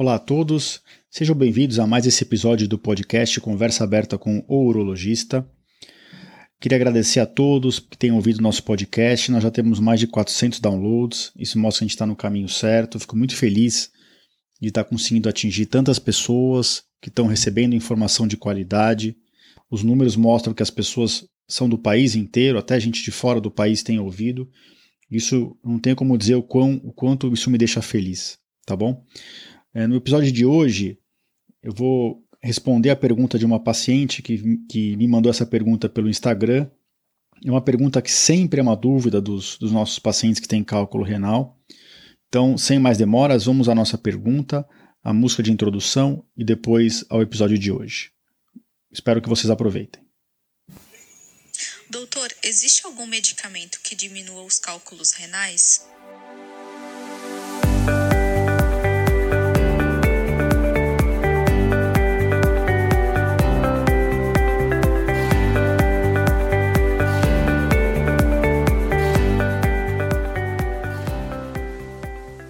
Olá a todos, sejam bem-vindos a mais esse episódio do podcast Conversa Aberta com o Urologista. Queria agradecer a todos que têm ouvido nosso podcast. Nós já temos mais de 400 downloads, isso mostra que a gente está no caminho certo. Fico muito feliz de estar conseguindo atingir tantas pessoas que estão recebendo informação de qualidade. Os números mostram que as pessoas são do país inteiro, até gente de fora do país tem ouvido. Isso não tem como dizer o, quão, o quanto isso me deixa feliz, tá bom? É, no episódio de hoje, eu vou responder a pergunta de uma paciente que, que me mandou essa pergunta pelo Instagram. É uma pergunta que sempre é uma dúvida dos, dos nossos pacientes que têm cálculo renal. Então, sem mais demoras, vamos à nossa pergunta, a música de introdução e depois ao episódio de hoje. Espero que vocês aproveitem. Doutor, existe algum medicamento que diminua os cálculos renais?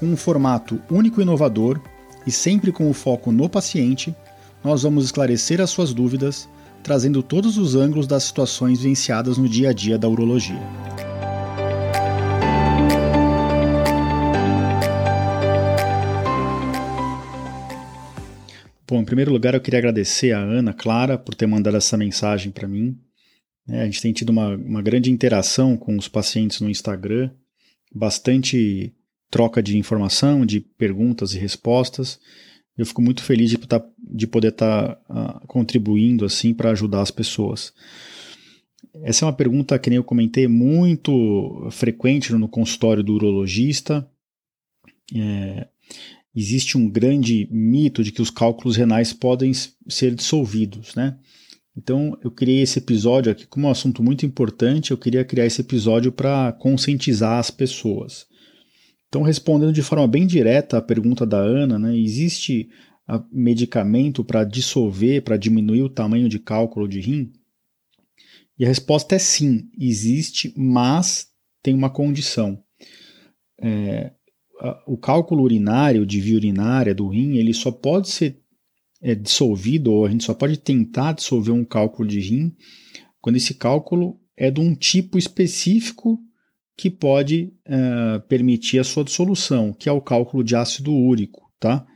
Com um formato único e inovador e sempre com o foco no paciente, nós vamos esclarecer as suas dúvidas, trazendo todos os ângulos das situações vivenciadas no dia a dia da urologia. Bom, em primeiro lugar, eu queria agradecer a Ana Clara por ter mandado essa mensagem para mim. É, a gente tem tido uma, uma grande interação com os pacientes no Instagram, bastante troca de informação, de perguntas e respostas. Eu fico muito feliz de, tá, de poder estar tá, uh, contribuindo assim para ajudar as pessoas. Essa é uma pergunta que nem eu comentei muito frequente no consultório do urologista. É, existe um grande mito de que os cálculos renais podem ser dissolvidos, né? Então eu criei esse episódio aqui como um assunto muito importante. Eu queria criar esse episódio para conscientizar as pessoas. Então, respondendo de forma bem direta à pergunta da Ana, né, existe medicamento para dissolver, para diminuir o tamanho de cálculo de rim? E a resposta é sim, existe, mas tem uma condição. É, o cálculo urinário, de via urinária do rim, ele só pode ser é, dissolvido, ou a gente só pode tentar dissolver um cálculo de rim, quando esse cálculo é de um tipo específico que pode uh, permitir a sua dissolução, que é o cálculo de ácido úrico, tá?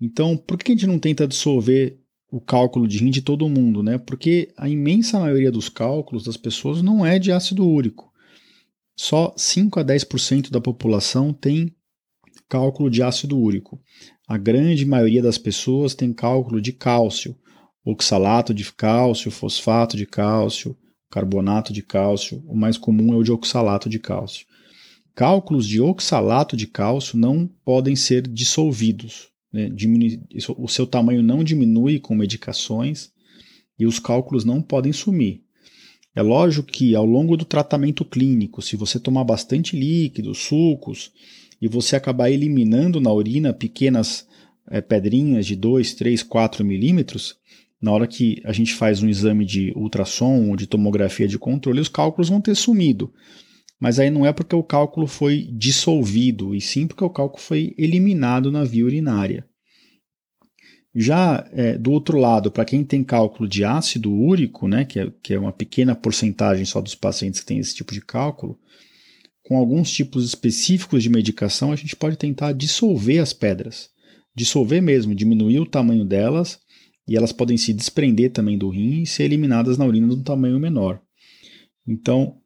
Então, por que a gente não tenta dissolver o cálculo de rim de todo mundo, né? Porque a imensa maioria dos cálculos das pessoas não é de ácido úrico. Só 5 a 10% da população tem cálculo de ácido úrico. A grande maioria das pessoas tem cálculo de cálcio, oxalato de cálcio, fosfato de cálcio, carbonato de cálcio, o mais comum é o de oxalato de cálcio. Cálculos de oxalato de cálcio não podem ser dissolvidos. Né? Diminui, o seu tamanho não diminui com medicações e os cálculos não podem sumir. É lógico que ao longo do tratamento clínico, se você tomar bastante líquido, sucos, e você acabar eliminando na urina pequenas é, pedrinhas de 2, 3, 4 milímetros, na hora que a gente faz um exame de ultrassom ou de tomografia de controle, os cálculos vão ter sumido. Mas aí não é porque o cálculo foi dissolvido, e sim porque o cálculo foi eliminado na via urinária. Já é, do outro lado, para quem tem cálculo de ácido úrico, né, que, é, que é uma pequena porcentagem só dos pacientes que tem esse tipo de cálculo, com alguns tipos específicos de medicação, a gente pode tentar dissolver as pedras. Dissolver mesmo, diminuir o tamanho delas e elas podem se desprender também do rim e ser eliminadas na urina de um tamanho menor. Então,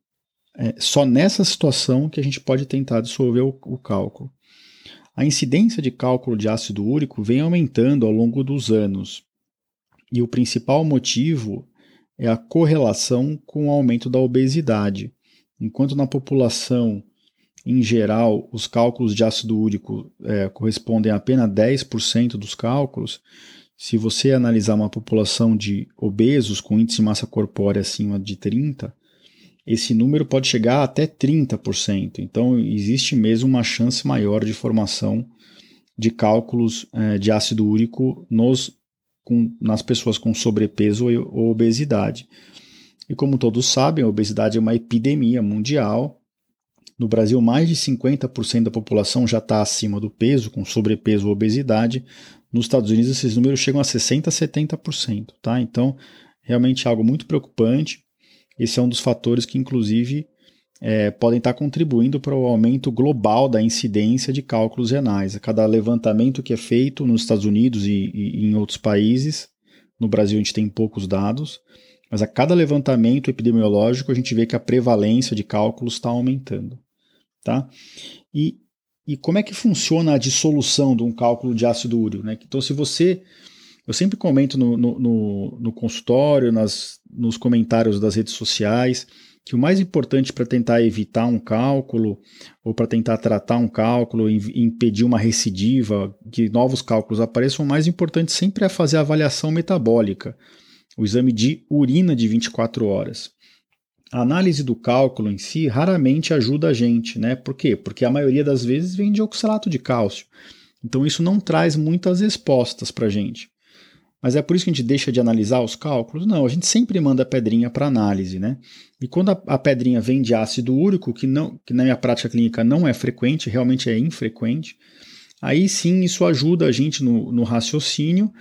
é só nessa situação que a gente pode tentar dissolver o, o cálculo. A incidência de cálculo de ácido úrico vem aumentando ao longo dos anos, e o principal motivo é a correlação com o aumento da obesidade. Enquanto na população em geral os cálculos de ácido úrico é, correspondem a apenas 10% dos cálculos, se você analisar uma população de obesos com índice de massa corpórea acima de 30, esse número pode chegar até 30%. Então, existe mesmo uma chance maior de formação de cálculos é, de ácido úrico nos, com, nas pessoas com sobrepeso ou obesidade. E como todos sabem, a obesidade é uma epidemia mundial. No Brasil, mais de 50% da população já está acima do peso, com sobrepeso ou obesidade. Nos Estados Unidos, esses números chegam a 60% a 70%. Tá? Então, realmente é algo muito preocupante. Esse é um dos fatores que, inclusive, é, podem estar contribuindo para o aumento global da incidência de cálculos renais. A cada levantamento que é feito nos Estados Unidos e, e, em outros países, no Brasil a gente tem poucos dados, mas a cada levantamento epidemiológico a gente vê que a prevalência de cálculos está aumentando. Tá? E, e como é que funciona a dissolução de um cálculo de ácido úrico? Né? Então, se você eu sempre comento no, no, no, no consultório, nas, nos comentários das redes sociais, que o mais importante para tentar evitar um cálculo ou para tentar tratar um cálculo, impedir uma recidiva, que novos cálculos apareçam, o mais importante sempre é fazer a avaliação metabólica, o exame de urina de 24 horas. A análise do cálculo em si raramente ajuda a gente, né? Por quê? Porque a maioria das vezes vem de oxalato de cálcio. Então isso não traz muitas respostas para a gente. Mas é por isso que a gente deixa de analisar os cálculos? Não, a gente sempre manda a pedrinha para análise, né? E quando a, a, pedrinha vem de ácido úrico, que, não, que na minha prática clínica não é frequente, realmente é infrequente, aí sim isso ajuda a gente no, no raciocínio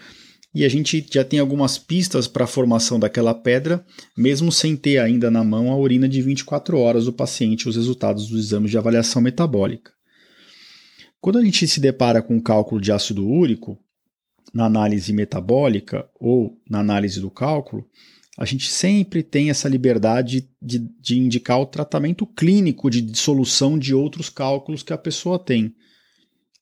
e a gente já tem algumas pistas para a formação daquela pedra, mesmo sem ter ainda na mão a urina de 24 horas do paciente, os resultados dos exames de avaliação metabólica. Quando a gente se depara com o cálculo de ácido úrico, na análise metabólica ou na análise do cálculo, a gente sempre tem essa liberdade de, de indicar o tratamento clínico de dissolução de outros cálculos que a pessoa tem.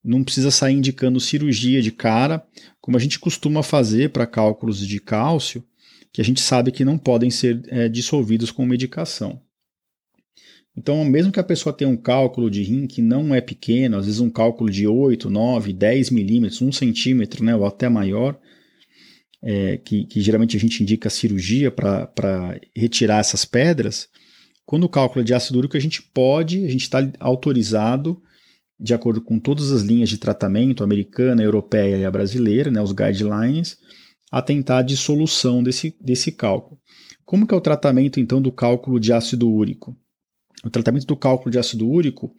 Não precisa sair indicando cirurgia de cara, como a gente costuma fazer para cálculos de cálcio, que a gente sabe que não podem ser é, dissolvidos com medicação. Então, mesmo que a pessoa tenha um cálculo de rim que não é pequeno, às vezes um cálculo de 8, 9, 10 milímetros, 1 centímetro, né, ou até maior, é, que, que, geralmente a gente indica cirurgia para retirar essas pedras, quando o cálculo é de ácido úrico, a gente pode, a gente está autorizado, de acordo com todas as linhas de tratamento, americana, europeia e a brasileira, né, os guidelines, a tentar a dissolução desse, desse cálculo. Como que é o tratamento, então, do cálculo de ácido úrico? o tratamento do cálculo de ácido úrico,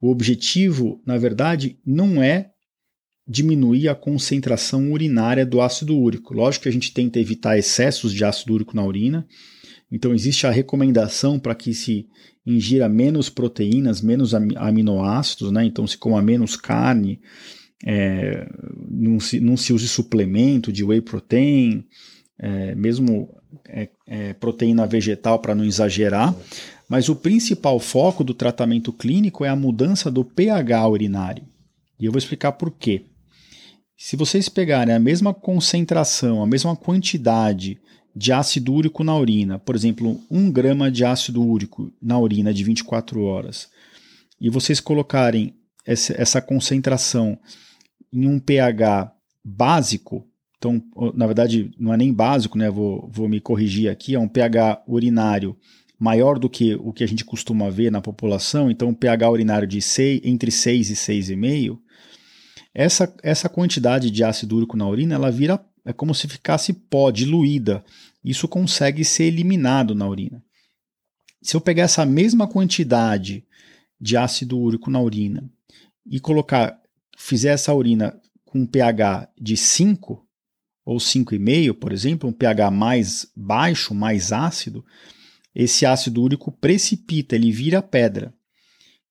o objetivo, na verdade, não é diminuir a concentração urinária do ácido úrico. Lógico que a gente tenta evitar excessos de ácido úrico na urina, então existe a recomendação para que se ingira menos proteínas, menos aminoácidos, né? então se coma menos carne, é, não, se, não se use suplemento de whey protein, é, mesmo é, é proteína vegetal para não exagerar, mas o principal foco do tratamento clínico é a mudança do pH urinário. E eu vou explicar por quê. Se vocês pegarem a mesma concentração, a mesma quantidade de ácido úrico na urina, por exemplo, 1 grama de ácido úrico na urina de 24 horas, e vocês colocarem essa concentração em um pH básico, então, na verdade, não é nem básico, né? Vou, vou me corrigir aqui, é um pH urinário maior do que o que a gente costuma ver na população, então pH urinário de 6, entre 6 e 6,5, essa, essa quantidade de ácido úrico na urina ela vira é como se ficasse pó, diluída. Isso consegue ser eliminado na urina. Se eu pegar essa mesma quantidade de ácido úrico na urina e colocar, fizer essa urina com um pH de 5 ou 5,5, por exemplo, um pH mais baixo, mais ácido, esse ácido úrico precipita, ele vira pedra.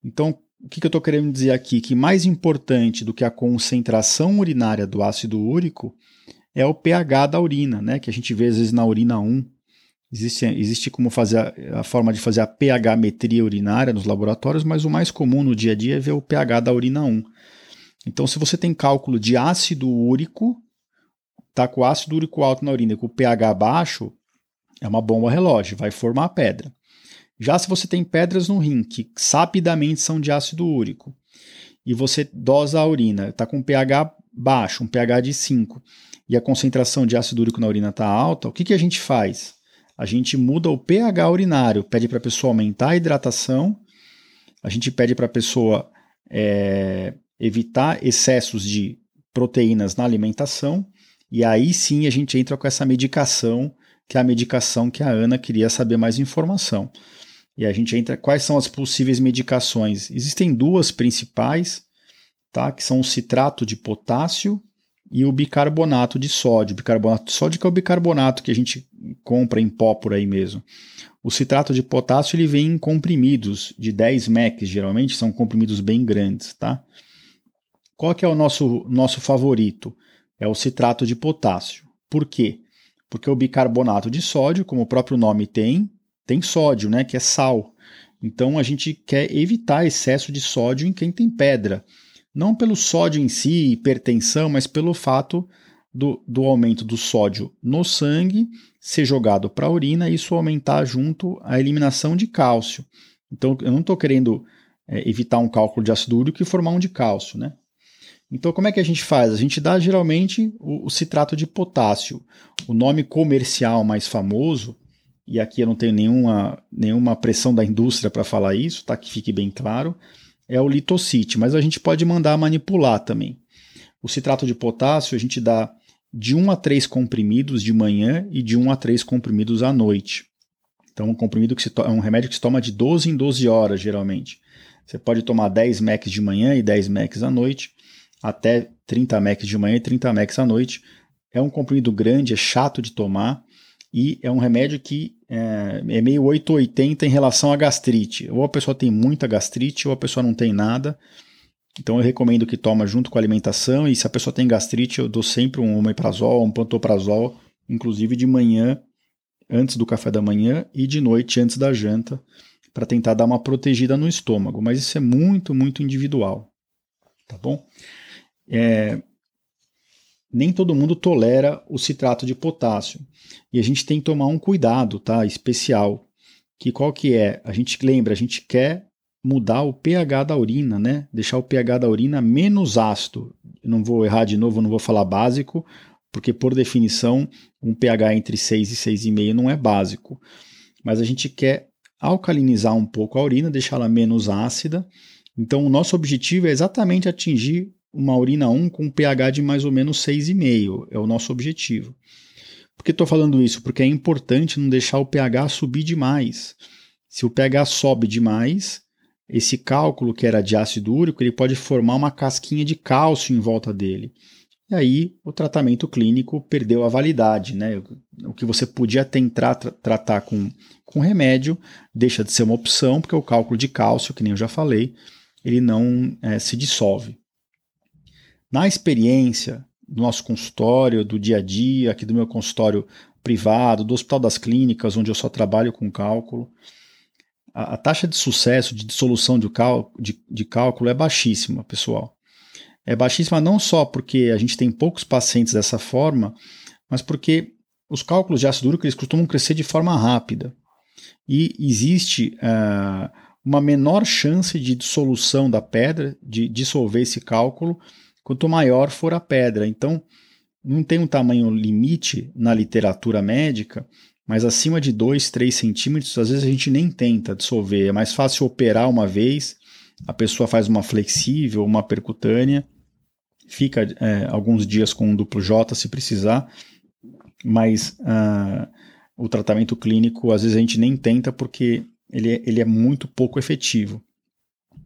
Então, o que, eu estou querendo dizer aqui? Que mais importante do que a concentração urinária do ácido úrico é o pH da urina, né? que a gente vê às vezes na urina 1. Existe, existe como fazer a, a forma de fazer a pH metria urinária nos laboratórios, mas o mais comum no dia a dia é ver o pH da urina 1. Então, se você tem cálculo de ácido úrico, tá com ácido úrico alto na urina e com o pH baixo, é uma bomba relógio, vai formar pedra. Já se você tem pedras no rim, que sapidamente são de ácido úrico, e você dosa a urina, está com pH baixo, um pH de 5, e a concentração de ácido úrico na urina está alta, o que, que a gente faz? A gente muda o pH urinário, pede para a pessoa aumentar a hidratação, a gente pede para a pessoa é, evitar excessos de proteínas na alimentação, e aí sim a gente entra com essa medicação, que é a medicação que a Ana queria saber mais informação. E a gente entra quais são as possíveis medicações. Existem duas principais, tá? Que são o citrato de potássio e o bicarbonato de sódio. Bicarbonato de sódio que é o bicarbonato que a gente compra em pó por aí mesmo. O citrato de potássio ele vem em comprimidos de 10 mEq, geralmente são comprimidos bem grandes, tá? Qual que é o nosso nosso favorito? É o citrato de potássio. Por quê? Porque o bicarbonato de sódio, como o próprio nome tem, tem sódio, né, que é sal. Então a gente quer evitar excesso de sódio em quem tem pedra. Não pelo sódio em si, hipertensão, mas pelo fato do, do aumento do sódio no sangue ser jogado para a urina e isso aumentar junto à eliminação de cálcio. Então eu não estou querendo é, evitar um cálculo de ácido úrico e formar um de cálcio, né? Então, como é que a gente faz? A gente dá geralmente o, o, citrato de potássio. O nome comercial mais famoso e aqui eu não tenho nenhuma, nenhuma pressão da indústria para falar isso, tá? Que fique bem claro, é o litocite, mas a gente pode mandar manipular também. O citrato de potássio a gente dá de 1 a 3 comprimidos de manhã e de 1 a 3 comprimidos à noite. Então, um comprimido que se é um remédio que se toma de 12 em 12 horas, geralmente. Você pode tomar 10 mEq de manhã e 10 mEq à noite, até 30 mEq de manhã e 30 mEq à noite. É um comprimido grande, é chato de tomar, e é um remédio que é, é meio 880 em relação à gastrite. Ou a pessoa tem muita gastrite ou a pessoa não tem nada. Então eu recomendo que toma junto com a alimentação e se a pessoa tem gastrite eu dou sempre um omeprazol, um pantoprazol, inclusive de manhã antes do café da manhã e de noite antes da janta para tentar dar uma protegida no estômago, mas isso é muito, muito individual, tá bom? É, nem todo mundo tolera o citrato de potássio. E a gente tem que tomar um cuidado, tá? Especial. Que qual que é? A gente lembra, a gente quer mudar o pH da urina, né? Deixar o pH da urina menos ácido. Eu não vou errar de novo, não vou falar básico, porque por definição, um pH entre 6 e 6,5 não é básico. Mas a gente quer alcalinizar um pouco a urina, deixá-la menos ácida. Então, o nosso objetivo é exatamente atingir uma urina 1 com um pH de mais ou menos 6,5, é o nosso objetivo. Por que estou falando isso? Porque é importante não deixar o pH subir demais. Se o pH sobe demais, esse cálculo que era de ácido úrico, ele pode formar uma casquinha de cálcio em volta dele. E aí o tratamento clínico perdeu a validade. Né? O que você podia tentar tra tratar com, com remédio deixa de ser uma opção, porque o cálculo de cálcio, que nem eu já falei, ele não é, se dissolve. Na experiência do nosso consultório, do dia a dia, aqui do meu consultório privado, do Hospital das Clínicas, onde eu só trabalho com cálculo, a, a taxa de sucesso de dissolução de, de, de cálculo é baixíssima, pessoal. É baixíssima não só porque a gente tem poucos pacientes dessa forma, mas porque os cálculos de ácido úrico eles costumam crescer de forma rápida. E existe uh, uma menor chance de dissolução da pedra, de dissolver esse cálculo, quanto maior for a pedra. Então, não tem um tamanho limite na literatura médica, mas acima de 2, 3 centímetros, às vezes a gente nem tenta dissolver. É mais fácil operar uma vez, a pessoa faz uma flexível, uma percutânea, fica é, alguns dias com um duplo J se precisar, mas uh, o tratamento clínico às vezes a gente nem tenta porque ele, é, ele é muito pouco efetivo.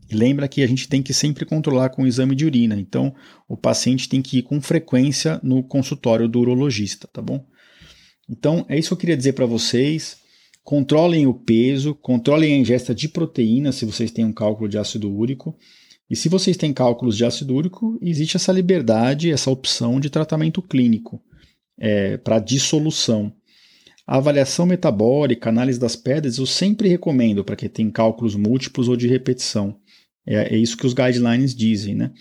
E lembra que a gente tem que sempre controlar com o exame de urina. Então, o paciente tem que ir com frequência no consultório do urologista, tá bom? Então, é isso que eu queria dizer para vocês. Controlem o peso, controlem a ingesta de proteína se vocês têm um cálculo de ácido úrico. E se vocês têm cálculos de ácido úrico, existe essa liberdade, essa opção de tratamento clínico é, para dissolução. A avaliação metabólica, análise das pedras, eu sempre recomendo para quem tem cálculos múltiplos ou de repetição. É, é isso que os guidelines dizem, né?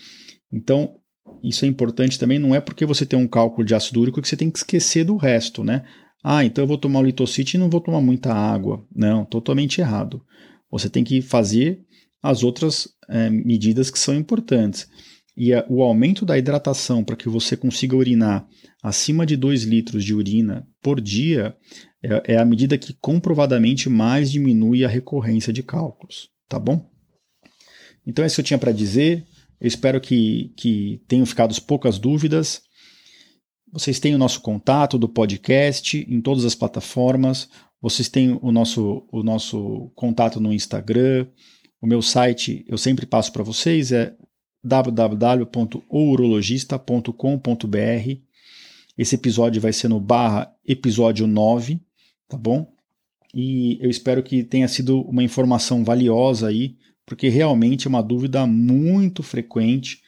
Então, isso é importante também, não é porque você tem um cálculo de ácido úrico que você tem que esquecer do resto, né? Ah, então eu vou tomar o litocite e não vou tomar muita água. Não, totalmente errado. Você tem que fazer as outras é, medidas que são importantes. e a, o aumento da hidratação para que você consiga urinar acima de 2 litros de urina por dia é, é a medida que comprovadamente mais diminui a recorrência de cálculos, tá bom? Então é isso que eu tinha para dizer. Eu espero que, que tenham ficado poucas dúvidas. Vocês têm o nosso contato do podcast em todas as plataformas. Vocês têm o nosso, o nosso contato no Instagram. O meu site eu sempre passo para vocês, é www.ourologista.com.br. Esse episódio vai ser no barra episódio 9, tá bom? E eu espero que tenha sido uma informação valiosa aí, porque realmente é uma dúvida muito frequente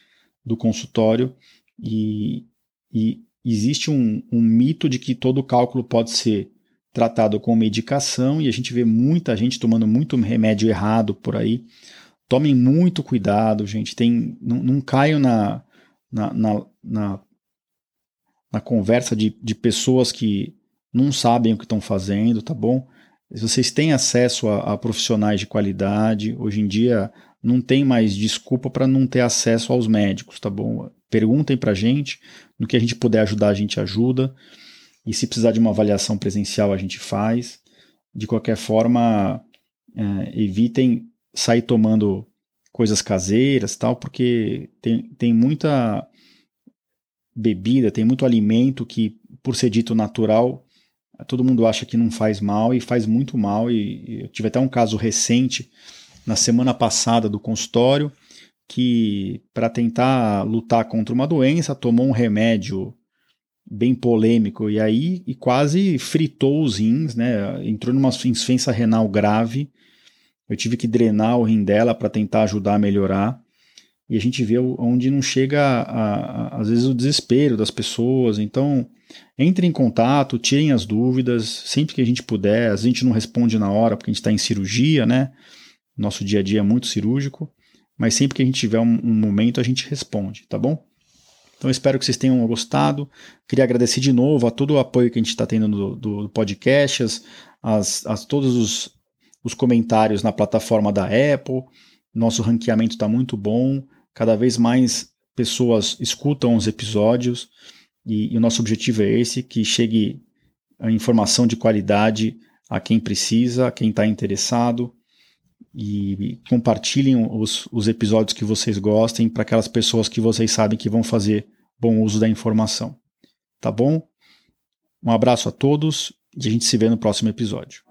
do consultório e, e existe um, um mito de que todo cálculo pode ser tratado com medicação e a gente vê muita gente tomando muito remédio errado por aí. Tomem muito cuidado, gente. Tem, não, não na, na, na, na, na conversa de, de pessoas que não sabem o que estão fazendo, tá bom? Vocês têm acesso a, a profissionais de qualidade, hoje em dia não tem mais desculpa para não ter acesso aos médicos, tá bom? Perguntem para a gente, no que a gente puder ajudar, a gente ajuda. E se precisar de uma avaliação presencial, a gente faz. De qualquer forma, é, evitem sair tomando coisas caseiras, tal, porque tem, tem muita bebida, tem muito alimento que, por ser dito natural, todo mundo acha que não faz mal e faz muito mal. E, e eu tive até um caso recente na semana passada do consultório que, para tentar lutar contra uma doença, tomou um remédio bem polêmico e aí e quase fritou os rins, né? Entrou numa insuficiência renal grave. Eu tive que drenar o rim dela para tentar ajudar a melhorar. E a gente vê onde não chega, a, a, às vezes, o desespero das pessoas. Então, entre em contato, tirem as dúvidas, sempre que a gente puder. A gente não responde na hora porque a gente está em cirurgia, né? Nosso dia a dia é muito cirúrgico. Mas sempre que a gente tiver um, um momento, a gente responde, tá bom? Então espero que vocês tenham gostado. Queria agradecer de novo a todo o apoio que a gente está tendo do, do, podcast, as, as, as todos os, os comentários na plataforma da Apple. Nosso ranqueamento está muito bom. Cada vez mais pessoas escutam os episódios e, e, o nosso objetivo é esse, que chegue a informação de qualidade a quem precisa, a quem está interessado e compartilhem os, os episódios que vocês gostem para aquelas pessoas que vocês sabem que vão fazer bom uso da informação. Tá bom? Um abraço a todos e a gente se vê no próximo episódio.